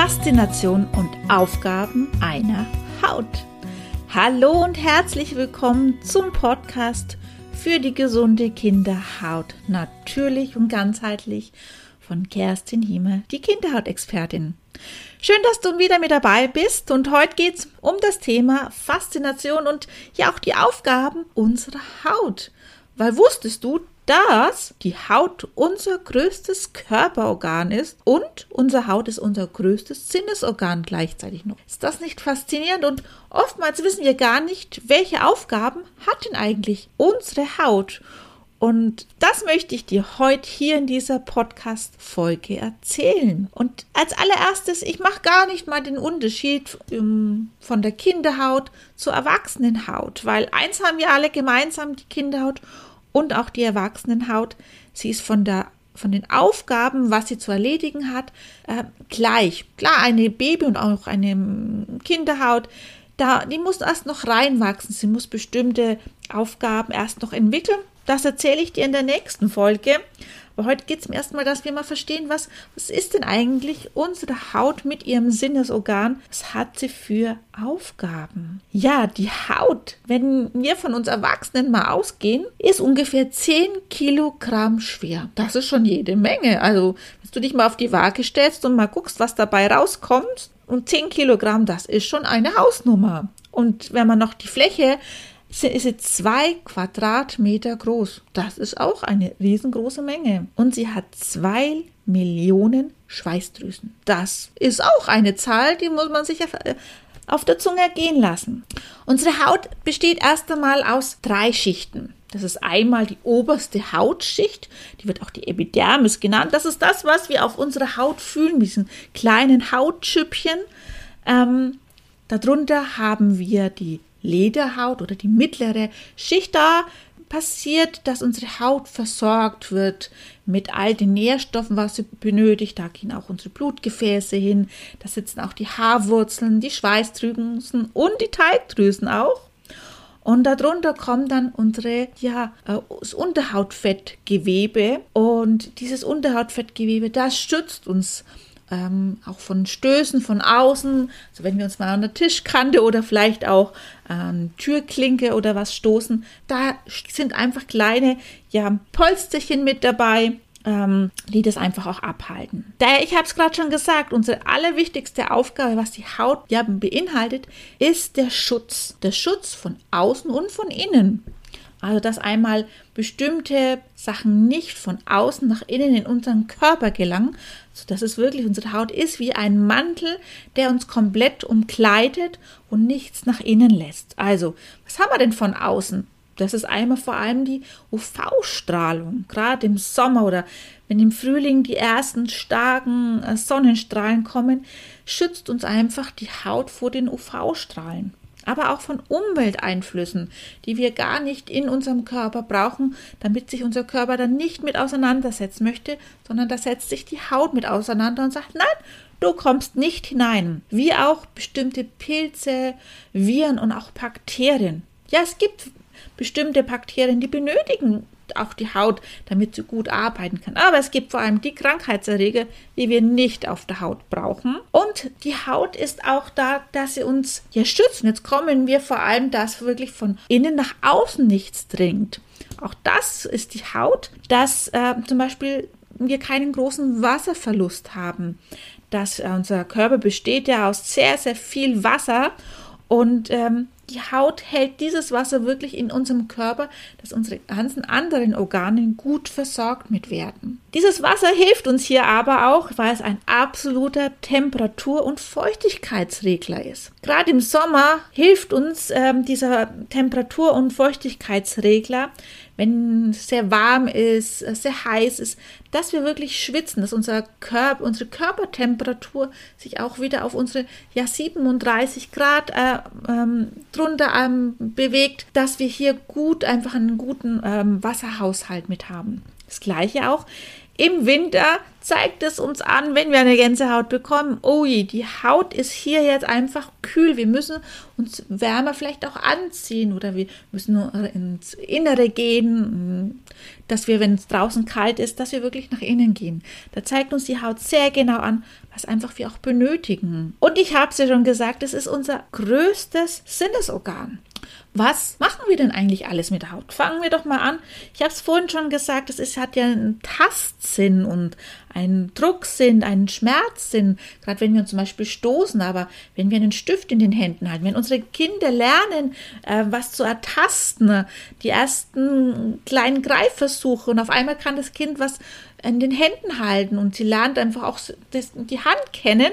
Faszination und Aufgaben einer Haut. Hallo und herzlich willkommen zum Podcast für die gesunde Kinderhaut. Natürlich und ganzheitlich von Kerstin Hieme, die Kinderhautexpertin. Schön, dass du wieder mit dabei bist und heute geht es um das Thema Faszination und ja auch die Aufgaben unserer Haut. Weil wusstest du, dass die Haut unser größtes Körperorgan ist und unsere Haut ist unser größtes Sinnesorgan gleichzeitig noch. Ist das nicht faszinierend? Und oftmals wissen wir gar nicht, welche Aufgaben hat denn eigentlich unsere Haut? Und das möchte ich dir heute hier in dieser Podcast-Folge erzählen. Und als allererstes, ich mache gar nicht mal den Unterschied um, von der Kinderhaut zur Erwachsenenhaut, weil eins haben wir alle gemeinsam, die Kinderhaut und auch die Erwachsenenhaut. Sie ist von der von den Aufgaben, was sie zu erledigen hat, äh, gleich. Klar, eine Baby und auch eine Kinderhaut, da, die muss erst noch reinwachsen. Sie muss bestimmte Aufgaben erst noch entwickeln. Das erzähle ich dir in der nächsten Folge. Aber heute geht es mir erstmal, dass wir mal verstehen, was, was ist denn eigentlich unsere Haut mit ihrem Sinnesorgan? Was hat sie für Aufgaben? Ja, die Haut, wenn wir von uns Erwachsenen mal ausgehen, ist ungefähr 10 Kilogramm schwer. Das ist schon jede Menge. Also, wenn du dich mal auf die Waage stellst und mal guckst, was dabei rauskommt, und 10 Kilogramm, das ist schon eine Hausnummer. Und wenn man noch die Fläche ist sie zwei Quadratmeter groß. Das ist auch eine riesengroße Menge. Und sie hat zwei Millionen Schweißdrüsen. Das ist auch eine Zahl, die muss man sich äh, auf der Zunge gehen lassen. Unsere Haut besteht erst einmal aus drei Schichten. Das ist einmal die oberste Hautschicht, die wird auch die Epidermis genannt. Das ist das, was wir auf unserer Haut fühlen, diesen kleinen Hautschüppchen. Ähm, darunter haben wir die Lederhaut oder die mittlere Schicht da passiert, dass unsere Haut versorgt wird mit all den Nährstoffen, was sie benötigt. Da gehen auch unsere Blutgefäße hin. Da sitzen auch die Haarwurzeln, die Schweißdrüsen und die Teigdrüsen auch. Und darunter kommt dann unsere, ja, äh, das Unterhautfettgewebe. Und dieses Unterhautfettgewebe, das schützt uns ähm, auch von Stößen von außen, also wenn wir uns mal an der Tischkante oder vielleicht auch ähm, Türklinke oder was stoßen, da sind einfach kleine ja, Polsterchen mit dabei, ähm, die das einfach auch abhalten. Daher, ich habe es gerade schon gesagt, unsere allerwichtigste Aufgabe, was die Haut ja beinhaltet, ist der Schutz. Der Schutz von außen und von innen. Also, dass einmal bestimmte Sachen nicht von außen nach innen in unseren Körper gelangen, sodass es wirklich unsere Haut ist wie ein Mantel, der uns komplett umkleidet und nichts nach innen lässt. Also, was haben wir denn von außen? Das ist einmal vor allem die UV-Strahlung. Gerade im Sommer oder wenn im Frühling die ersten starken äh, Sonnenstrahlen kommen, schützt uns einfach die Haut vor den UV-Strahlen aber auch von Umwelteinflüssen, die wir gar nicht in unserem Körper brauchen, damit sich unser Körper dann nicht mit auseinandersetzen möchte, sondern da setzt sich die Haut mit auseinander und sagt, nein, du kommst nicht hinein. Wie auch bestimmte Pilze, Viren und auch Bakterien. Ja, es gibt bestimmte Bakterien, die benötigen auch die Haut, damit sie gut arbeiten kann. Aber es gibt vor allem die Krankheitserreger, die wir nicht auf der Haut brauchen. Und die Haut ist auch da, dass sie uns ja schützen. Jetzt kommen wir vor allem, dass wirklich von innen nach außen nichts dringt. Auch das ist die Haut, dass äh, zum Beispiel wir keinen großen Wasserverlust haben. Dass äh, unser Körper besteht ja aus sehr, sehr viel Wasser und ähm, die Haut hält dieses Wasser wirklich in unserem Körper, dass unsere ganzen anderen Organe gut versorgt mit werden. Dieses Wasser hilft uns hier aber auch, weil es ein absoluter Temperatur- und Feuchtigkeitsregler ist. Gerade im Sommer hilft uns ähm, dieser Temperatur- und Feuchtigkeitsregler, wenn es sehr warm ist, sehr heiß ist, dass wir wirklich schwitzen, dass unser Körper, unsere Körpertemperatur sich auch wieder auf unsere ja, 37 Grad äh, ähm, drunter ähm, bewegt, dass wir hier gut einfach einen guten ähm, Wasserhaushalt mit haben. Das gleiche auch im Winter zeigt es uns an, wenn wir eine Gänsehaut bekommen, oh je, die Haut ist hier jetzt einfach kühl. Wir müssen uns wärmer vielleicht auch anziehen oder wir müssen nur ins Innere gehen, dass wir, wenn es draußen kalt ist, dass wir wirklich nach innen gehen. Da zeigt uns die Haut sehr genau an, was einfach wir auch benötigen. Und ich habe es ja schon gesagt, es ist unser größtes Sinnesorgan. Was machen wir denn eigentlich alles mit der Haut? Fangen wir doch mal an. Ich habe es vorhin schon gesagt, es ist, hat ja einen Tastsinn und einen Drucksinn, einen Schmerzsinn, gerade wenn wir uns zum Beispiel stoßen, aber wenn wir einen Stift in den Händen halten, wenn unsere Kinder lernen, äh, was zu ertasten, die ersten kleinen Greifversuche und auf einmal kann das Kind was in den Händen halten und sie lernt einfach auch das, die Hand kennen.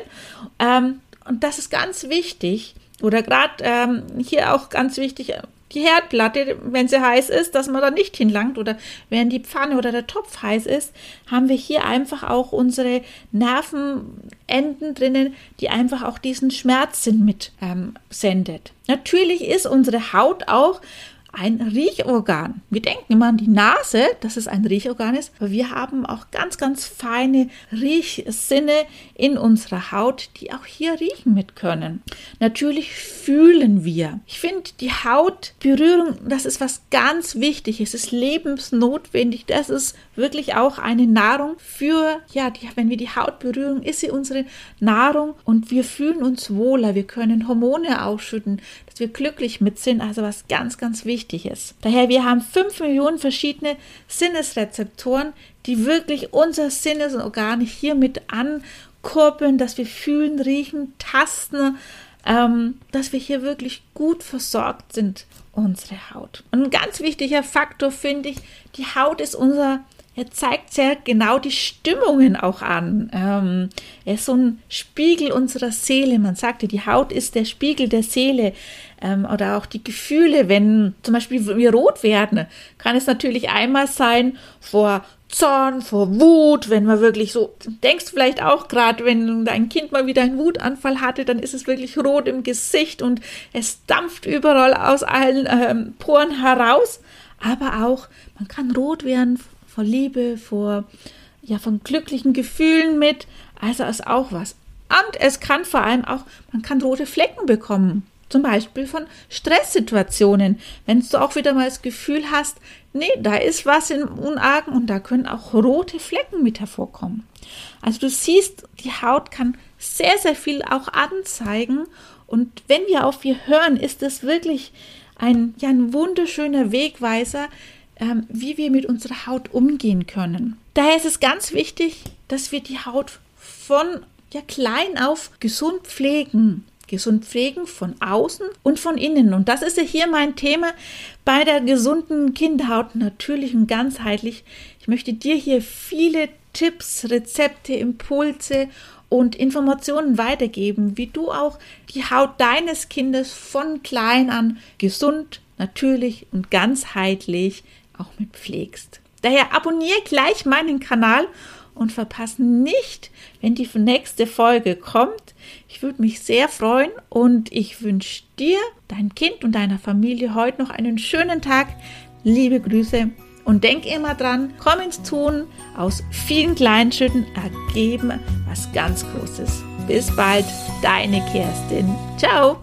Ähm, und das ist ganz wichtig. Oder gerade ähm, hier auch ganz wichtig, die Herdplatte, wenn sie heiß ist, dass man da nicht hinlangt oder wenn die Pfanne oder der Topf heiß ist, haben wir hier einfach auch unsere Nervenenden drinnen, die einfach auch diesen Schmerzsinn mit ähm, sendet. Natürlich ist unsere Haut auch ein Riechorgan. Wir denken immer an die Nase, dass es ein Riechorgan ist, aber wir haben auch ganz, ganz feine Riechsinne in unserer Haut, die auch hier riechen mit können. Natürlich fühlen wir. Ich finde, die Hautberührung, das ist was ganz Wichtiges. Es ist lebensnotwendig. Das ist wirklich auch eine Nahrung für, ja, die, wenn wir die Haut berühren, ist sie unsere Nahrung und wir fühlen uns wohler. Wir können Hormone ausschütten, dass wir glücklich mit sind. Also was ganz, ganz wichtig wichtig ist. Daher, wir haben fünf Millionen verschiedene Sinnesrezeptoren, die wirklich unser Sinnesorgan hiermit ankurbeln, dass wir fühlen, riechen, tasten, ähm, dass wir hier wirklich gut versorgt sind, unsere Haut. Und ein ganz wichtiger Faktor finde ich, die Haut ist unser er zeigt sehr genau die Stimmungen auch an. Ähm, er ist so ein Spiegel unserer Seele. Man sagte, die Haut ist der Spiegel der Seele. Ähm, oder auch die Gefühle, wenn zum Beispiel wir rot werden, kann es natürlich einmal sein vor Zorn, vor Wut, wenn man wirklich so, denkst vielleicht auch gerade, wenn dein Kind mal wieder einen Wutanfall hatte, dann ist es wirklich rot im Gesicht und es dampft überall aus allen ähm, Poren heraus. Aber auch, man kann rot werden vor Liebe, vor, ja, von glücklichen Gefühlen mit. Also ist auch was. Und es kann vor allem auch, man kann rote Flecken bekommen. Zum Beispiel von Stresssituationen. Wenn du auch wieder mal das Gefühl hast, nee, da ist was im Unargen und da können auch rote Flecken mit hervorkommen. Also du siehst, die Haut kann sehr, sehr viel auch anzeigen. Und wenn wir auf ihr hören, ist es wirklich ein, ja, ein wunderschöner Wegweiser, wie wir mit unserer Haut umgehen können. Daher ist es ganz wichtig, dass wir die Haut von ja, klein auf gesund pflegen. Gesund pflegen von außen und von innen. Und das ist ja hier mein Thema bei der gesunden Kinderhaut, natürlich und ganzheitlich. Ich möchte dir hier viele Tipps, Rezepte, Impulse und Informationen weitergeben, wie du auch die Haut deines Kindes von klein an gesund, natürlich und ganzheitlich auch mit pflegst. Daher abonniere gleich meinen Kanal und verpasse nicht, wenn die nächste Folge kommt. Ich würde mich sehr freuen und ich wünsche dir, dein Kind und deiner Familie heute noch einen schönen Tag. Liebe Grüße und denk immer dran, komm ins Tun. Aus vielen kleinen Schritten ergeben was ganz Großes. Bis bald, deine Kerstin. Ciao.